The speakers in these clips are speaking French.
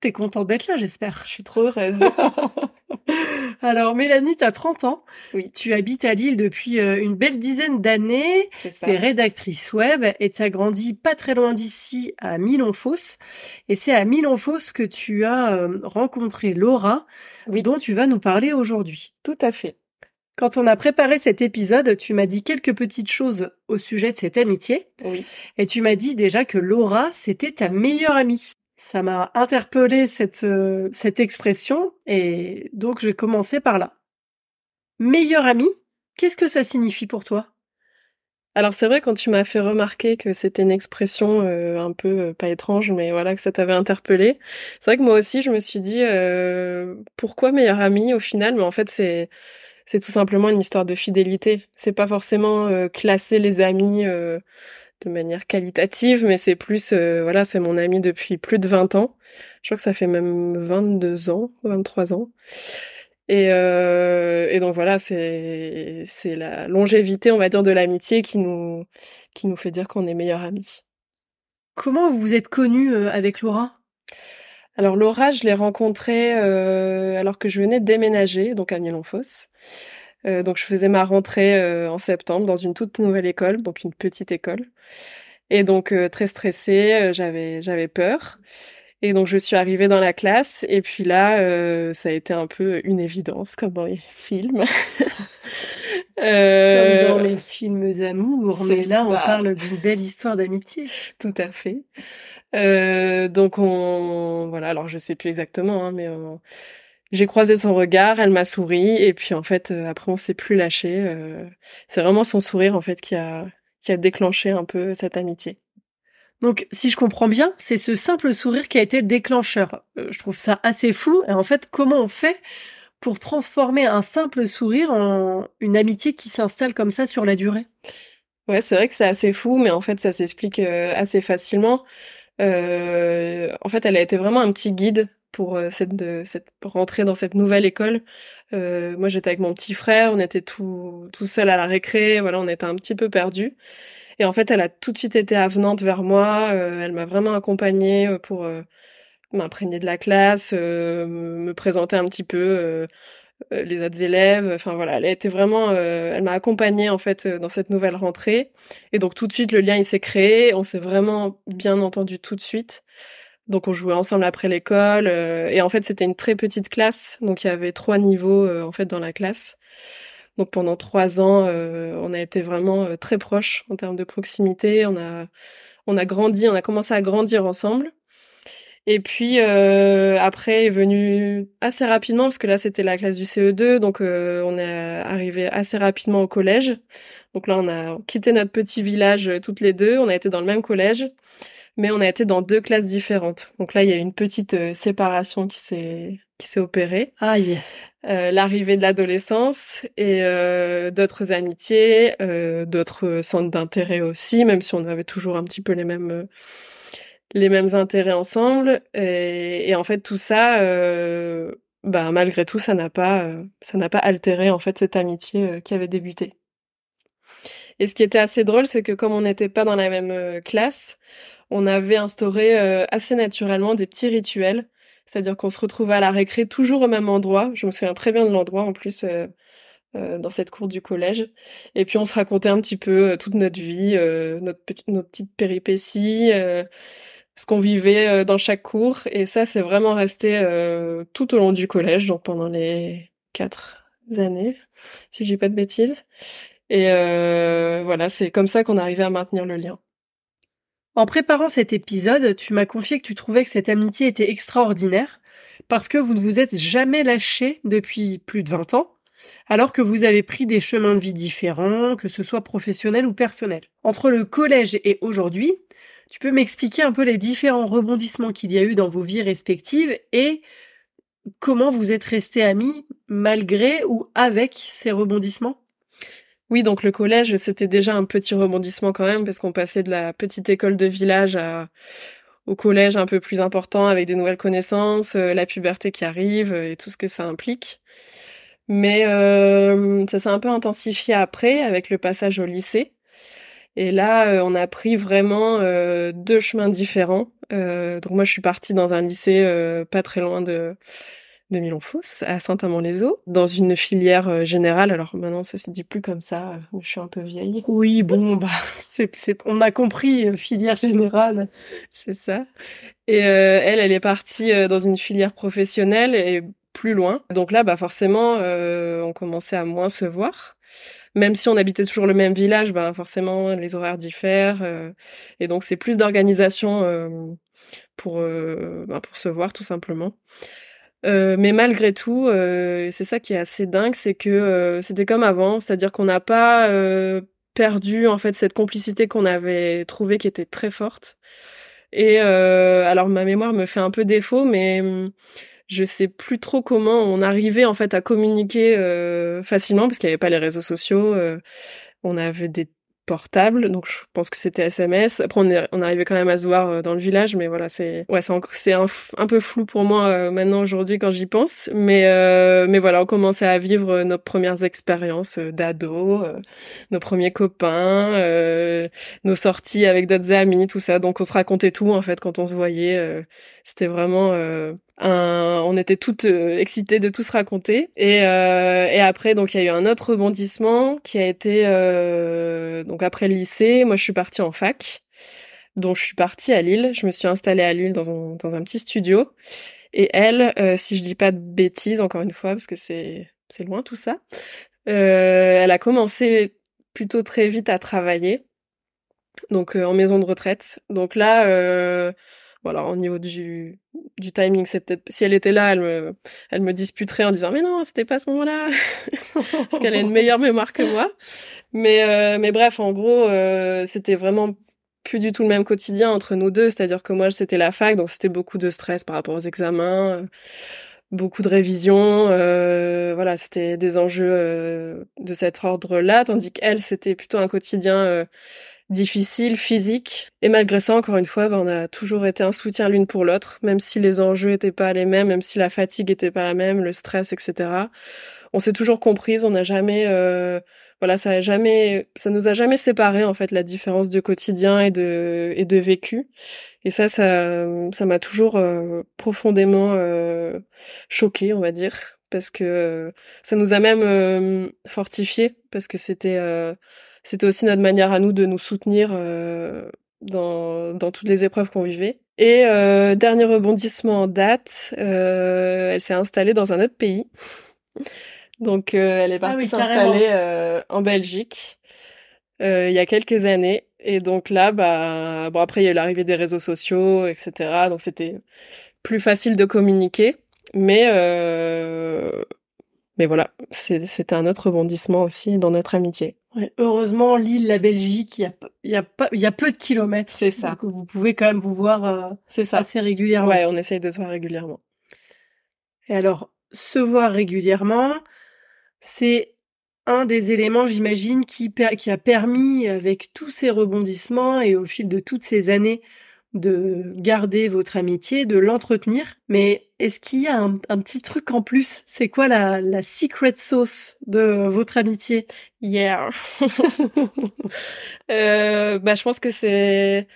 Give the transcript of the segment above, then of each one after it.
T'es contente d'être là, j'espère. Je suis trop heureuse. Alors, Mélanie, t'as 30 ans. Oui. Tu habites à Lille depuis euh, une belle dizaine d'années. C'est ça. T'es rédactrice web et t'as grandi pas très loin d'ici, à Milonfos. Et c'est à Milonfos que tu as euh, rencontré Laura, Oui. dont tu vas nous parler aujourd'hui. Tout à fait. Quand on a préparé cet épisode, tu m'as dit quelques petites choses au sujet de cette amitié. Oui. Et tu m'as dit déjà que Laura, c'était ta meilleure amie. Ça m'a interpellé cette, euh, cette expression et donc je vais commencer par là. Meilleure amie, qu'est-ce que ça signifie pour toi? Alors c'est vrai quand tu m'as fait remarquer que c'était une expression euh, un peu euh, pas étrange, mais voilà que ça t'avait interpellé. C'est vrai que moi aussi je me suis dit euh, pourquoi meilleure amie au final, mais en fait c'est c'est tout simplement une histoire de fidélité. C'est pas forcément euh, classer les amis euh, de manière qualitative, mais c'est plus euh, voilà c'est mon ami depuis plus de 20 ans. Je crois que ça fait même 22 ans, 23 ans. Et, euh, et donc voilà, c'est c'est la longévité, on va dire, de l'amitié qui nous qui nous fait dire qu'on est meilleurs amis. Comment vous vous êtes connue euh, avec Laura? Alors Laura, je l'ai rencontrée euh, alors que je venais de déménager, donc à Milonfos. Euh, donc je faisais ma rentrée euh, en septembre dans une toute nouvelle école, donc une petite école. Et donc euh, très stressée, euh, j'avais j'avais peur. Et donc je suis arrivée dans la classe et puis là euh, ça a été un peu une évidence comme dans les films. Euh, Comme dans les films d'amour, mais là on parle d'une belle histoire d'amitié. Tout à fait. Euh, donc on voilà, alors je sais plus exactement, hein, mais on- j'ai croisé son regard, elle m'a souri et puis en fait euh, après on s'est plus lâché. euh, c'est vraiment son sourire en fait qui a qui a déclenché un peu cette amitié. Donc, si je comprends bien, c'est ce simple sourire qui a été le déclencheur. Euh, je trouve ça assez fou. Et en fait, comment on fait pour transformer un simple sourire en une amitié qui s'installe comme ça sur la durée? Ouais, c'est vrai que c'est assez fou, mais en fait ça s'explique assez facilement. Euh, en fait, elle a été vraiment un petit guide pour euh, cette, rentrée dans cette nouvelle école. Euh, moi, j'étais avec mon petit frère, on était tout tout seul à la récré, voilà, on était un petit peu perdus. Et en fait, elle a tout de suite été avenante vers moi. euh, elle m'a vraiment accompagnée pour m'imprégner de la classe, me présenter un petit peu les autres élèves. Enfin voilà, elle a vraiment, elle m'a accompagnée en fait dans cette nouvelle rentrée. Et donc tout de suite, le lien s'est créé. On s'est vraiment bien entendu tout de suite. Donc on jouait ensemble après l'école. euh, et en fait, c'était une très petite classe, donc il y avait trois niveaux euh, en fait dans la classe. Donc pendant trois ans, euh, on a été vraiment euh, très proches en termes de proximité. On a, on a grandi, on a commencé à grandir ensemble. Et puis euh, après est venu assez rapidement parce que là c'était la classe du CE2, donc euh, on est arrivé assez rapidement au collège. Donc là on a quitté notre petit village toutes les deux, on a été dans le même collège, mais on a été dans deux classes différentes. Donc là il y a eu une petite euh, séparation qui s'est qui s'est opérée Aïe. euh, l'arrivée de l'adolescence et euh, d'autres amitiés, d'autres centres d'intérêt aussi, même si on avait toujours un petit peu les mêmes les mêmes intérêts ensemble. Et, et en fait, tout ça, bah, malgré tout, ça n'a pas ça n'a pas altéré en fait cette amitié qui avait débuté. Et ce qui était assez drôle, c'est que comme on n'était pas dans la même classe, on avait instauré euh, assez naturellement des petits rituels. C'est-à-dire qu'on se retrouvait à la récré toujours au même endroit. Je me souviens très bien de l'endroit en plus euh, euh, dans cette cour du collège. Et puis on se racontait un petit peu euh, toute notre vie, euh, notre nos petites péripéties, euh, ce qu'on vivait dans chaque cours. Et ça, c'est vraiment resté tout au long du collège, donc pendant les quatre années, si je dis pas de bêtises. Et voilà, c'est comme ça qu'on arrivait à maintenir le lien. En préparant cet épisode, tu m'as confié que tu trouvais que cette amitié était extraordinaire parce que vous ne vous êtes jamais lâchés depuis plus de 20 ans, alors que vous avez pris des chemins de vie différents, que ce soit professionnel ou personnel. Entre le collège et aujourd'hui, Tu peux m'expliquer un peu les différents rebondissements qu'il y a eu dans vos vies respectives et comment vous êtes restés amis malgré ou avec ces rebondissements? Oui, donc le collège, c'était déjà un petit rebondissement quand même, parce qu'on passait de la petite école de village au collège un peu plus important, avec des nouvelles connaissances, euh, la puberté qui arrive euh, et tout ce que ça implique. Mais euh, ça s'est un peu intensifié après, avec le passage au lycée. Et là, on a pris vraiment deux chemins différents. donc moi, je suis partie dans un lycée pas très loin de de Milonfos à Saint-Amand-les-Eaux dans une filière euh, générale. Alors maintenant ça se dit plus comme ça, euh, je suis un peu vieille. Oui, bon bah c'est on a compris euh, filière générale, c'est ça. Et elle elle est partie dans une filière professionnelle et plus loin. Donc là bah forcément on commençait à moins se voir. Même si on habitait toujours le même village, bah forcément les horaires diffèrent et donc c'est plus d'organisation pour bah, pour se voir tout simplement. Euh, mais malgré tout, euh, c'est ça qui est assez dingue, c'est que euh, c'était comme avant, c'est-à-dire qu'on n'a pas perdu en fait cette complicité qu'on avait trouvée qui était très forte. Et alors ma mémoire me fait un peu défaut, mais hum, je sais plus trop comment on arrivait en fait à communiquer facilement parce qu'il n'y avait pas les réseaux sociaux. on avait des portable, donc je pense que c'était SMS. Après, on, est, on arrivait quand même à se voir euh, dans le village, mais voilà, c'est ouais, c'est un, un, peu flou pour moi euh, maintenant aujourd'hui quand j'y pense. Mais euh, mais voilà, on commençait à vivre nos premières expériences d'ado, nos premiers copains, nos sorties avec d'autres amis, tout ça. Donc on se racontait tout en fait quand on se voyait. C'était vraiment on était toutes euh, excitées de tout se raconter. Et, euh, et après, donc il y a eu un autre rebondissement qui a été euh, donc après le lycée. Moi, je suis partie en fac, donc je suis partie à Lille. Je me suis installée à Lille dans un, dans un petit studio. Et elle, si je dis pas de bêtises, encore une fois, parce que c'est c'est loin tout ça, elle a commencé plutôt très vite à travailler, donc en maison de retraite. Donc là voilà, au niveau du, du timing, c'est peut-être si elle était là, elle me, elle me disputerait en disant mais non, c'était pas ce moment-là, parce qu'elle a une meilleure mémoire que moi. Mais euh, mais bref, en gros, euh, c'était vraiment plus du tout le même quotidien entre nous deux. C'est-à-dire que moi, c'était la fac, donc c'était beaucoup de stress par rapport aux examens, euh, beaucoup de révisions. voilà, c'était des enjeux de cet ordre-là, tandis qu'elle, c'était plutôt un quotidien difficile, physique. Et malgré ça, encore une fois, ben, on a toujours été un soutien l'une pour l'autre, même si les enjeux étaient pas les mêmes, même si la fatigue était pas la même, le stress, etc. On s'est toujours comprise, on n'a jamais, euh, voilà, ça a jamais, ça nous a jamais séparés en fait la différence de quotidien et de et de vécu. Et ça, ça, ça m'a toujours euh, profondément euh, choqué, on va dire, parce que ça nous a même euh, fortifié, parce que c'était c'était aussi notre manière à nous de nous soutenir euh, dans, dans toutes les épreuves qu'on vivait. Et euh, dernier rebondissement en date, euh, elle s'est installée dans un autre pays. Donc elle est ah partie s'installer en Belgique il y a quelques années. Et donc là, bah bon après il y a eu l'arrivée des réseaux sociaux, etc. Donc c'était plus facile de communiquer. Mais mais voilà, c'était un autre rebondissement aussi dans notre amitié. Ouais, heureusement, l'île, la Belgique, il y a, y, a y a peu de kilomètres. C'est ça. Donc vous pouvez quand même vous voir euh, c'est ça. assez régulièrement. Ouais, on essaye de se voir régulièrement. Et alors, se voir régulièrement, c'est un des éléments, j'imagine, qui, qui a permis, avec tous ces rebondissements et au fil de toutes ces années de garder votre amitié, de l'entretenir. Mais est-ce qu'il y a un, petit truc en plus? C'est quoi la, la secret sauce de votre amitié? Yeah. euh, bah, je pense que c'est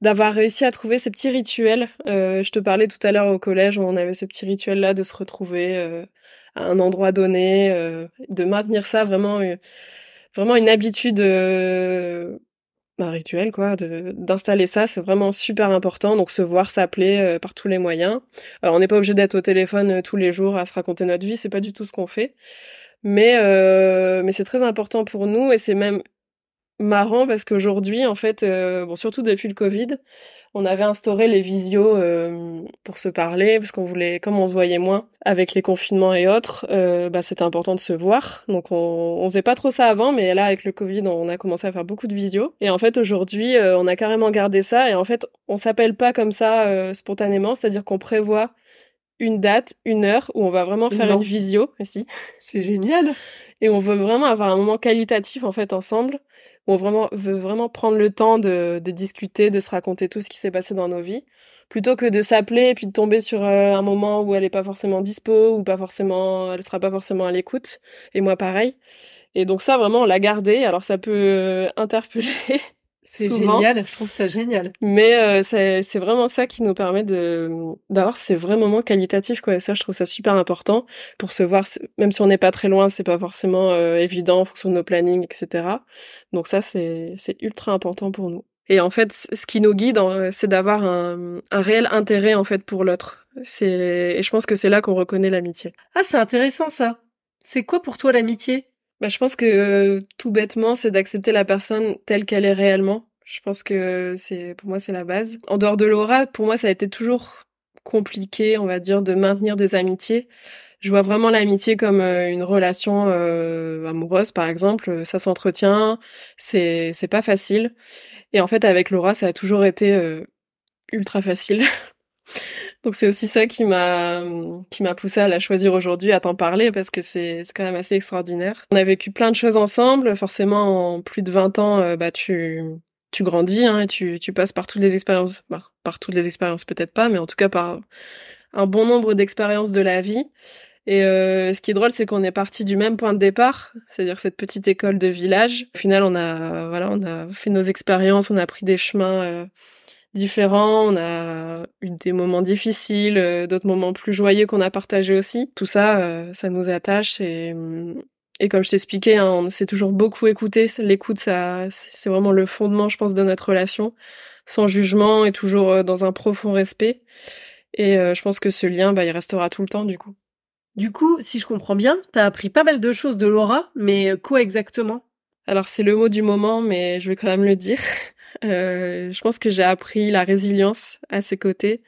d'avoir réussi à trouver ces petits rituels. Euh, je te parlais tout à l'heure au collège on avait ce petit rituel là de se retrouver euh, à un endroit donné, euh, de maintenir ça vraiment, vraiment une habitude un rituel quoi d'installer ça c'est vraiment super important. Donc se voir s'appeler euh, par tous les moyens. Alors on n'est pas obligé d'être au téléphone euh, tous les jours à se raconter notre vie c'est pas du tout ce qu'on fait. Mais euh, mais c'est très important pour nous et c'est même marrant parce qu'aujourd'hui, en fait, euh, bon, surtout depuis le Covid, on avait instauré les visios euh, pour se parler parce qu'on voulait, comme on se voyait moins avec les confinements et autres, euh, bah, c'était important de se voir. Donc on, on faisait pas trop ça avant, mais là avec le Covid, on a commencé à faire beaucoup de visios. Et en fait aujourd'hui, on a carrément gardé ça et en fait on s'appelle pas comme ça spontanément, c'est-à-dire qu'on prévoit une date, une heure où on va vraiment faire une visio ici. C'est génial. Et on veut vraiment avoir un moment qualitatif en fait ensemble on vraiment, veut vraiment prendre le temps de, de discuter, de se raconter tout ce qui s'est passé dans nos vies, plutôt que de s'appeler et puis de tomber sur euh, un moment où elle est pas forcément dispo ou pas forcément, elle sera pas forcément à l'écoute. Et moi pareil. Et donc ça vraiment on l'a gardé. Alors ça peut euh, interpeller c'est génial, je trouve ça génial. Mais euh, c'est vraiment ça qui nous permet de d'avoir ces vrais moments qualitatifs quoi. Et ça, je trouve ça super important pour se voir. Même si on n'est pas très loin, c'est pas forcément euh, évident en fonction de nos plannings, etc. Donc ça, c'est c'est ultra important pour nous. Et en fait, ce qui nous guide, c'est d'avoir un, un réel intérêt en fait pour l'autre. C'est et je pense que c'est là qu'on reconnaît l'amitié. Ah, c'est intéressant ça. C'est quoi pour toi l'amitié? Bah, je pense que euh, tout bêtement, c'est d'accepter la personne telle qu'elle est réellement. Je pense que c'est pour moi c'est la base. En dehors de Laura, pour moi ça a été toujours compliqué, on va dire, de maintenir des amitiés. Je vois vraiment l'amitié comme euh, une relation euh, amoureuse, par exemple. Ça s'entretient, c'est c'est pas facile. Et en fait, avec Laura, ça a toujours été ultra facile. Donc c'est aussi ça qui m'a qui m'a poussé à la choisir aujourd'hui, à t'en parler parce que c'est c'est quand même assez extraordinaire. On a vécu plein de choses ensemble, forcément en plus de 20 ans, euh, bah tu tu grandis hein, et tu tu passes par toutes les expériences, bah, par toutes les expériences peut-être pas, mais en tout cas par un bon nombre d'expériences de la vie. Et euh, ce qui est drôle, c'est qu'on est parti du même point de départ, c'est-à-dire cette petite école de village. Au final, on a voilà, on a fait nos expériences, on a pris des chemins euh, différents, on a eu des moments difficiles, euh, d'autres moments plus joyeux qu'on a partagés aussi. Tout ça, euh, ça nous attache et, et comme je t'expliquais, hein, on s'est toujours beaucoup écouté. L'écoute, ça, c'est vraiment le fondement, je pense, de notre relation, sans jugement et toujours euh, dans un profond respect. Et je pense que ce lien, bah, il restera tout le temps, du coup. Du coup, si je comprends bien, t'as appris pas mal de choses de Laura, mais quoi exactement? Alors c'est le mot du moment, mais je vais quand même le dire. Euh, je pense que j'ai appris la résilience à ses côtés,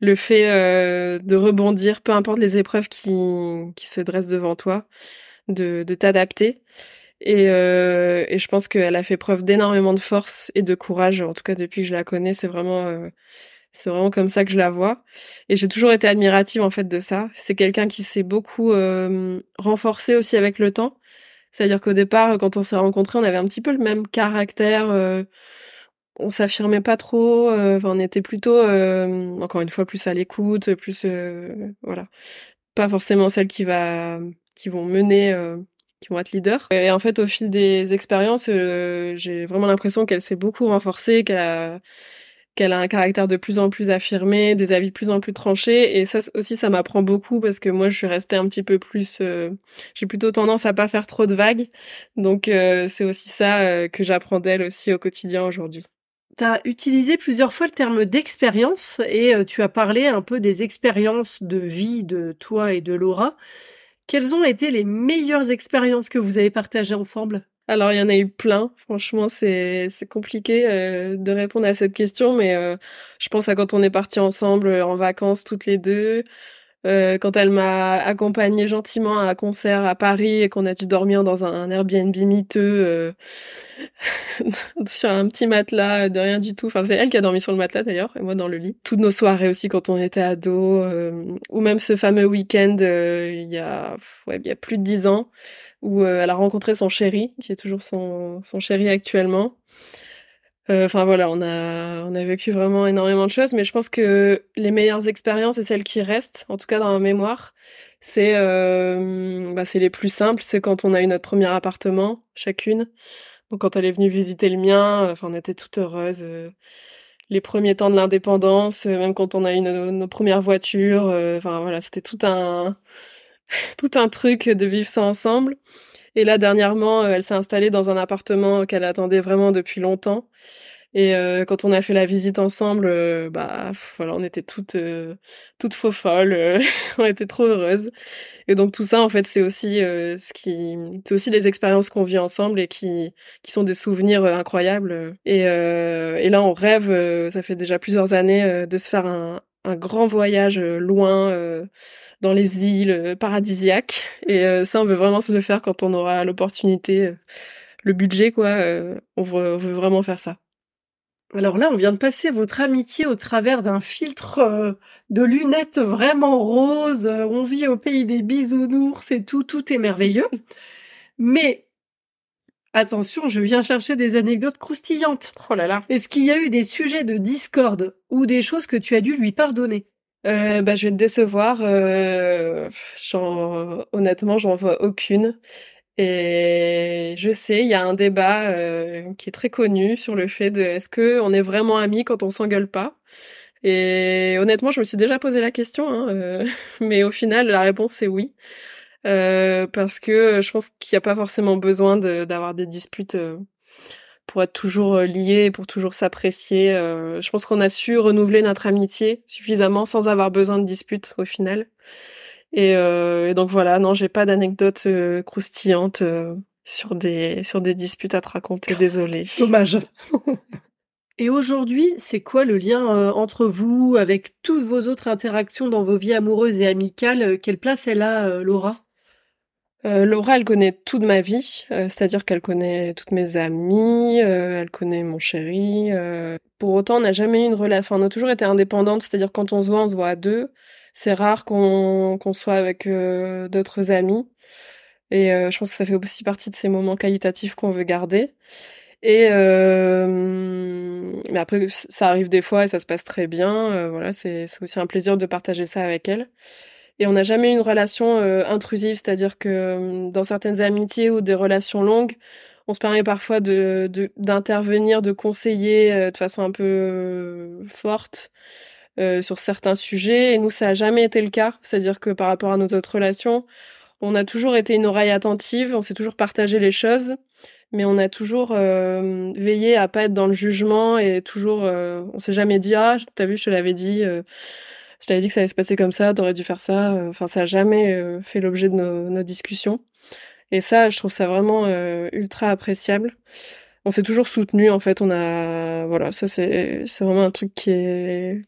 le fait euh, de rebondir, peu importe les épreuves qui, qui se dressent devant toi, de, de t'adapter. Et, euh, et je pense qu'elle a fait preuve d'énormément de force et de courage. En tout cas, depuis que je la connais, c'est vraiment, euh, c'est vraiment comme ça que je la vois. Et j'ai toujours été admirative en fait de ça. C'est quelqu'un qui s'est beaucoup euh, renforcé aussi avec le temps. C'est-à-dire qu'au départ, quand on s'est rencontrés, on avait un petit peu le même caractère. Euh, on s'affirmait pas trop. Euh, on était plutôt, euh, encore une fois, plus à l'écoute, plus, voilà, pas forcément celles qui va, qui vont mener, qui vont être leaders. Et en fait, au fil des expériences, j'ai vraiment l'impression qu'elle s'est beaucoup renforcée, qu'elle a qu'elle a un caractère de plus en plus affirmé, des avis de plus en plus tranchés. Et ça aussi, ça m'apprend beaucoup parce que moi, je suis restée un petit peu plus... Euh, j'ai plutôt tendance à pas faire trop de vagues. Donc, euh, c'est aussi ça euh, que j'apprends d'elle aussi au quotidien aujourd'hui. Tu as utilisé plusieurs fois le terme d'expérience et tu as parlé un peu des expériences de vie de toi et de Laura. Quelles ont été les meilleures expériences que vous avez partagées ensemble? Alors, il y en a eu plein. Franchement, c'est compliqué euh, de répondre à cette question, mais euh, je pense à quand on est partis ensemble euh, en vacances toutes les deux, quand elle m'a accompagné gentiment à un concert à Paris et qu'on a dû dormir dans un, Airbnb miteux sur un petit matelas de rien du tout. Enfin, c'est elle qui a dormi sur le matelas d'ailleurs, et moi dans le lit. Toutes nos soirées aussi quand on était ados, ou même ce fameux week-end il y a ouais, il y a plus de dix ans où euh, elle a rencontré son chéri, qui est toujours son, son chéri actuellement. Euh, enfin voilà, on a on a vécu vraiment énormément de choses, mais je pense que les meilleures expériences et celles qui restent, en tout cas dans ma mémoire, c'est euh, bah, les plus simples. C'est quand on a eu notre premier appartement chacune. Donc quand elle est venue visiter le mien, enfin on était toutes heureuses. les premiers temps de l'indépendance, même quand on a eu nos, nos premières voitures, enfin voilà, c'était tout un tout un truc de vivre ça ensemble. Et là, dernièrement, euh, elle s'est installée dans un appartement qu'elle attendait vraiment depuis longtemps. Et euh, quand on a fait la visite ensemble, euh, bah voilà, on était toutes toutes faux folles, on était trop heureuses. Et donc tout ça, en fait, c'est aussi ce qui, c'est aussi les expériences qu'on vit ensemble et qui qui sont des souvenirs incroyables. Et et là, on rêve, ça fait déjà plusieurs années, de se faire un un grand voyage loin dans les îles paradisiaques. Et ça, on veut vraiment se le faire quand on aura l'opportunité, le budget, quoi. on veut vraiment faire ça. Alors là, on vient de passer votre amitié au travers d'un filtre euh, de lunettes vraiment roses. Euh, on vit au pays des bisounours et tout, tout est merveilleux. Mais attention, je viens chercher des anecdotes croustillantes. Oh là là. Est-ce qu'il y a eu des sujets de discorde ou des choses que tu as dû lui pardonner? Euh, bah, je vais te décevoir. Euh, honnêtement, j'en vois aucune. Et je sais, il y a un débat euh, qui est très connu sur le fait de est-ce que on est vraiment amis quand on s'engueule pas? Et honnêtement, je me suis déjà posé la question, hein, euh, mais au final, la réponse c'est oui, euh, parce que je pense qu'il n'y a pas forcément besoin d'avoir des disputes pour être toujours liés, pour toujours s'apprécier. je pense qu'on a su renouveler notre amitié suffisamment sans avoir besoin de disputes au final. Euh, et, donc voilà, non, j'ai pas d'anecdotes euh, croustillantes euh, sur des sur des disputes à te raconter. Désolée. Dommage. Et aujourd'hui, c'est quoi le lien entre vous avec toutes vos autres interactions dans vos vies amoureuses et amicales? Quelle place elle a, Laura? Laura, elle connaît toute ma vie, c'est-à-dire qu'elle connaît toutes mes amies, elle connaît mon chéri. pour autant, on n'a jamais eu une relation. On a toujours été indépendante, c'est-à-dire quand on se voit, on se voit à deux c'est rare qu'on qu'on soit avec euh, d'autres amis. Et euh, je pense que ça fait aussi partie de ces moments qualitatifs qu'on veut garder. Et euh, mais après, ça arrive des fois et ça se passe très bien. voilà, c'est aussi un plaisir de partager ça avec elle. Et on n'a jamais eu une relation intrusive, c'est-à-dire que dans certaines amitiés ou des relations longues, on se permet parfois de d'intervenir, de, conseiller de façon un peu forte euh, sur certains sujets. Et nous, ça n'a jamais été le cas. C'est-à-dire que par rapport à nos autres relations, on a toujours été une oreille attentive, on s'est toujours partagé les choses, mais on a toujours euh, veillé à pas être dans le jugement et toujours, euh, on s'est jamais dit ah t'as vu je te l'avais dit, je t'avais dit que ça allait se passer comme ça, t'aurais dû faire ça. Enfin ça a jamais fait l'objet de nos, discussions. Et ça, je trouve ça vraiment ultra appréciable. On s'est toujours soutenu en fait. On a voilà ça c'est vraiment un truc qui est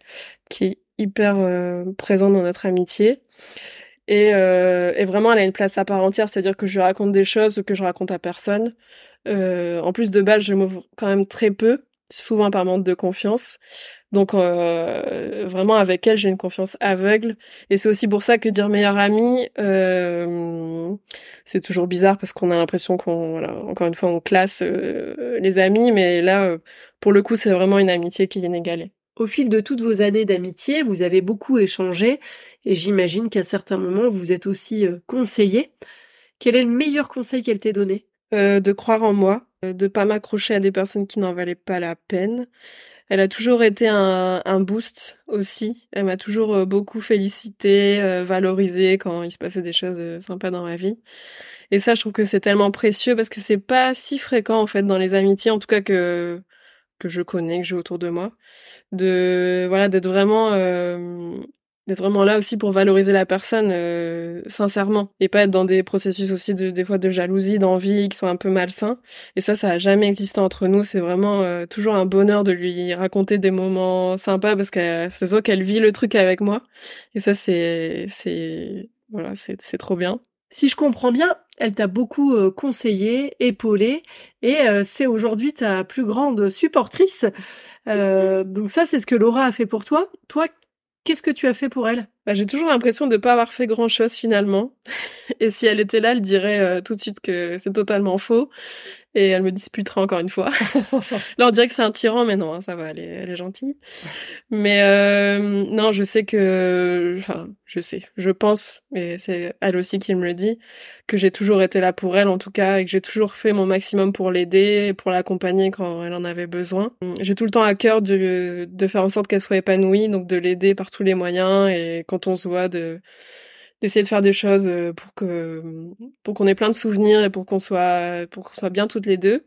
hyper euh, présent dans notre amitié. Et, euh, vraiment elle a une place à part entière. C'est à dire que je raconte des choses que je raconte à personne. Euh, en plus de base je m'ouvre quand même très peu souvent par manque de confiance donc euh, vraiment avec elle j'ai une confiance aveugle. Et c'est aussi pour ça que dire meilleure amie euh, c'est toujours bizarre parce qu'on a l'impression qu'on voilà encore une fois on classe euh, les amis. Mais là pour le coup c'est vraiment une amitié qui est inégalée. Au fil de toutes vos années d'amitié, vous avez beaucoup échangé. Et j'imagine qu'à certains moments vous êtes aussi conseillé. Quel est le meilleur conseil qu'elle t'ait donné? De croire en moi, de pas m'accrocher à des personnes qui n'en valaient pas la peine elle a toujours été un, un boost aussi. Elle m'a toujours euh, beaucoup félicité, euh, valorisé quand il se passait des choses euh, sympas dans ma vie. Et ça, je trouve que c'est tellement précieux parce que c'est pas si fréquent en fait dans les amitiés, en tout cas que que je connais, que j'ai autour de moi, de voilà d'être vraiment d'être vraiment là aussi pour valoriser la personne euh, sincèrement et pas être dans des processus aussi de des fois de jalousie, d'envie qui sont un peu malsains. Et ça, ça a jamais existé entre nous. C'est vraiment euh, toujours un bonheur de lui raconter des moments sympas parce que c'est sûr qu'elle vit le truc avec moi. Et ça, c'est c'est voilà, c'est c'est trop bien. Si je comprends bien, elle t'a beaucoup euh, conseillé, épaulé, et c'est aujourd'hui ta plus grande supportrice. donc ça, c'est ce que Laura a fait pour toi. Toi, Qu'est-ce que tu as fait pour elle? Bah, J'ai toujours l'impression de ne pas avoir fait grand-chose finalement. Et si elle était là, elle dirait euh, tout de suite que c'est totalement faux et elle me disputera encore une fois. Là, on dirait que c'est un tyran, mais non, hein, ça va, elle est, elle est gentille. Mais euh, non, je sais que, enfin, je sais, je pense, et c'est elle aussi qui me le dit, que j'ai toujours été là pour elle, en tout cas, et que j'ai toujours fait mon maximum pour l'aider, pour l'accompagner quand elle en avait besoin. J'ai tout le temps à cœur de, de faire en sorte qu'elle soit épanouie, donc de l'aider par tous les moyens, et quand on se voit, de d'essayer de faire des choses euh, pour que pour qu'on ait plein de souvenirs et pour qu'on soit pour qu'on soit bien toutes les deux.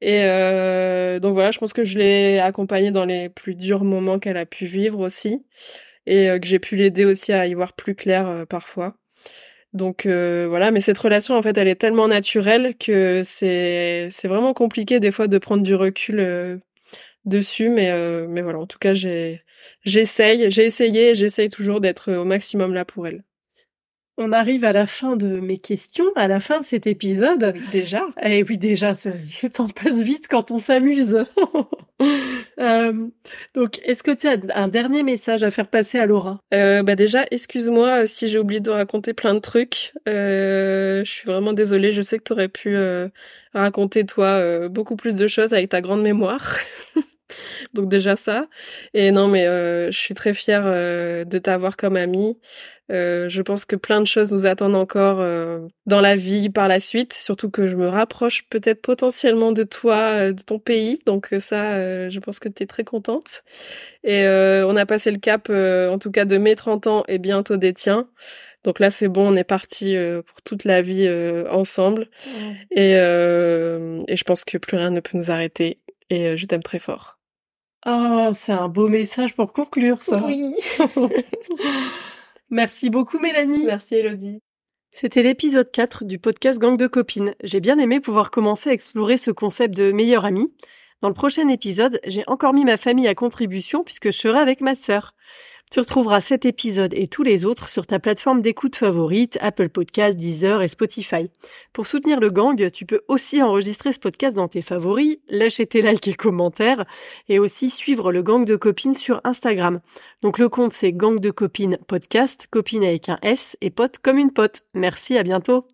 Et euh, donc voilà, je pense que je l'ai accompagnée dans les plus durs moments qu'elle a pu vivre aussi, et euh, que j'ai pu l'aider aussi à y voir plus clair euh, parfois. Donc voilà, mais cette relation en fait, elle est tellement naturelle que c'est c'est vraiment compliqué des fois de prendre du recul dessus, mais mais voilà, en tout cas j'ai j'essaye, j'ai essayé, j'essaye toujours d'être au maximum là pour elle. On arrive à la fin de mes questions, à la fin de cet épisode. déjà. Eh oui, déjà, le temps passe vite quand on s'amuse. euh, donc, est-ce que tu as un dernier message à faire passer à Laura? Euh, Bah déjà, excuse-moi si j'ai oublié de raconter plein de trucs. Euh, je suis vraiment désolée. Je sais que tu aurais pu euh, raconter toi euh, beaucoup plus de choses avec ta grande mémoire. Donc déjà ça. Et non, mais euh, je suis très fière euh, de t'avoir comme amie. Euh, je pense que plein de choses nous attendent encore euh, dans la vie par la suite, surtout que je me rapproche peut-être potentiellement de toi, euh, de ton pays. Donc ça, je pense que tu es très contente. Et on a passé le cap, en tout cas, de mes 30 ans et bientôt des tiens. Donc là, c'est bon, on est parti pour toute la vie ensemble. Et, et je pense que plus rien ne peut nous arrêter. Et je t'aime très fort. Oh, c'est un beau message pour conclure ça. Oui. Merci beaucoup Mélanie. Merci Elodie. C'était l'épisode 4 du podcast Gang de copines. J'ai bien aimé pouvoir commencer à explorer ce concept de meilleure amie. Dans le prochain épisode, j'ai encore mis ma famille à contribution puisque je serai avec ma sœur. Tu retrouveras cet épisode et tous les autres sur ta plateforme d'écoute favorite, Apple Podcasts, Deezer et Spotify. Pour soutenir le gang, tu peux aussi enregistrer ce podcast dans tes favoris, lâcher tes likes et commentaires, et aussi suivre le gang de copines sur Instagram. Donc le compte c'est gang de copines podcast, copine avec un S et pote comme une pote. Merci, à bientôt.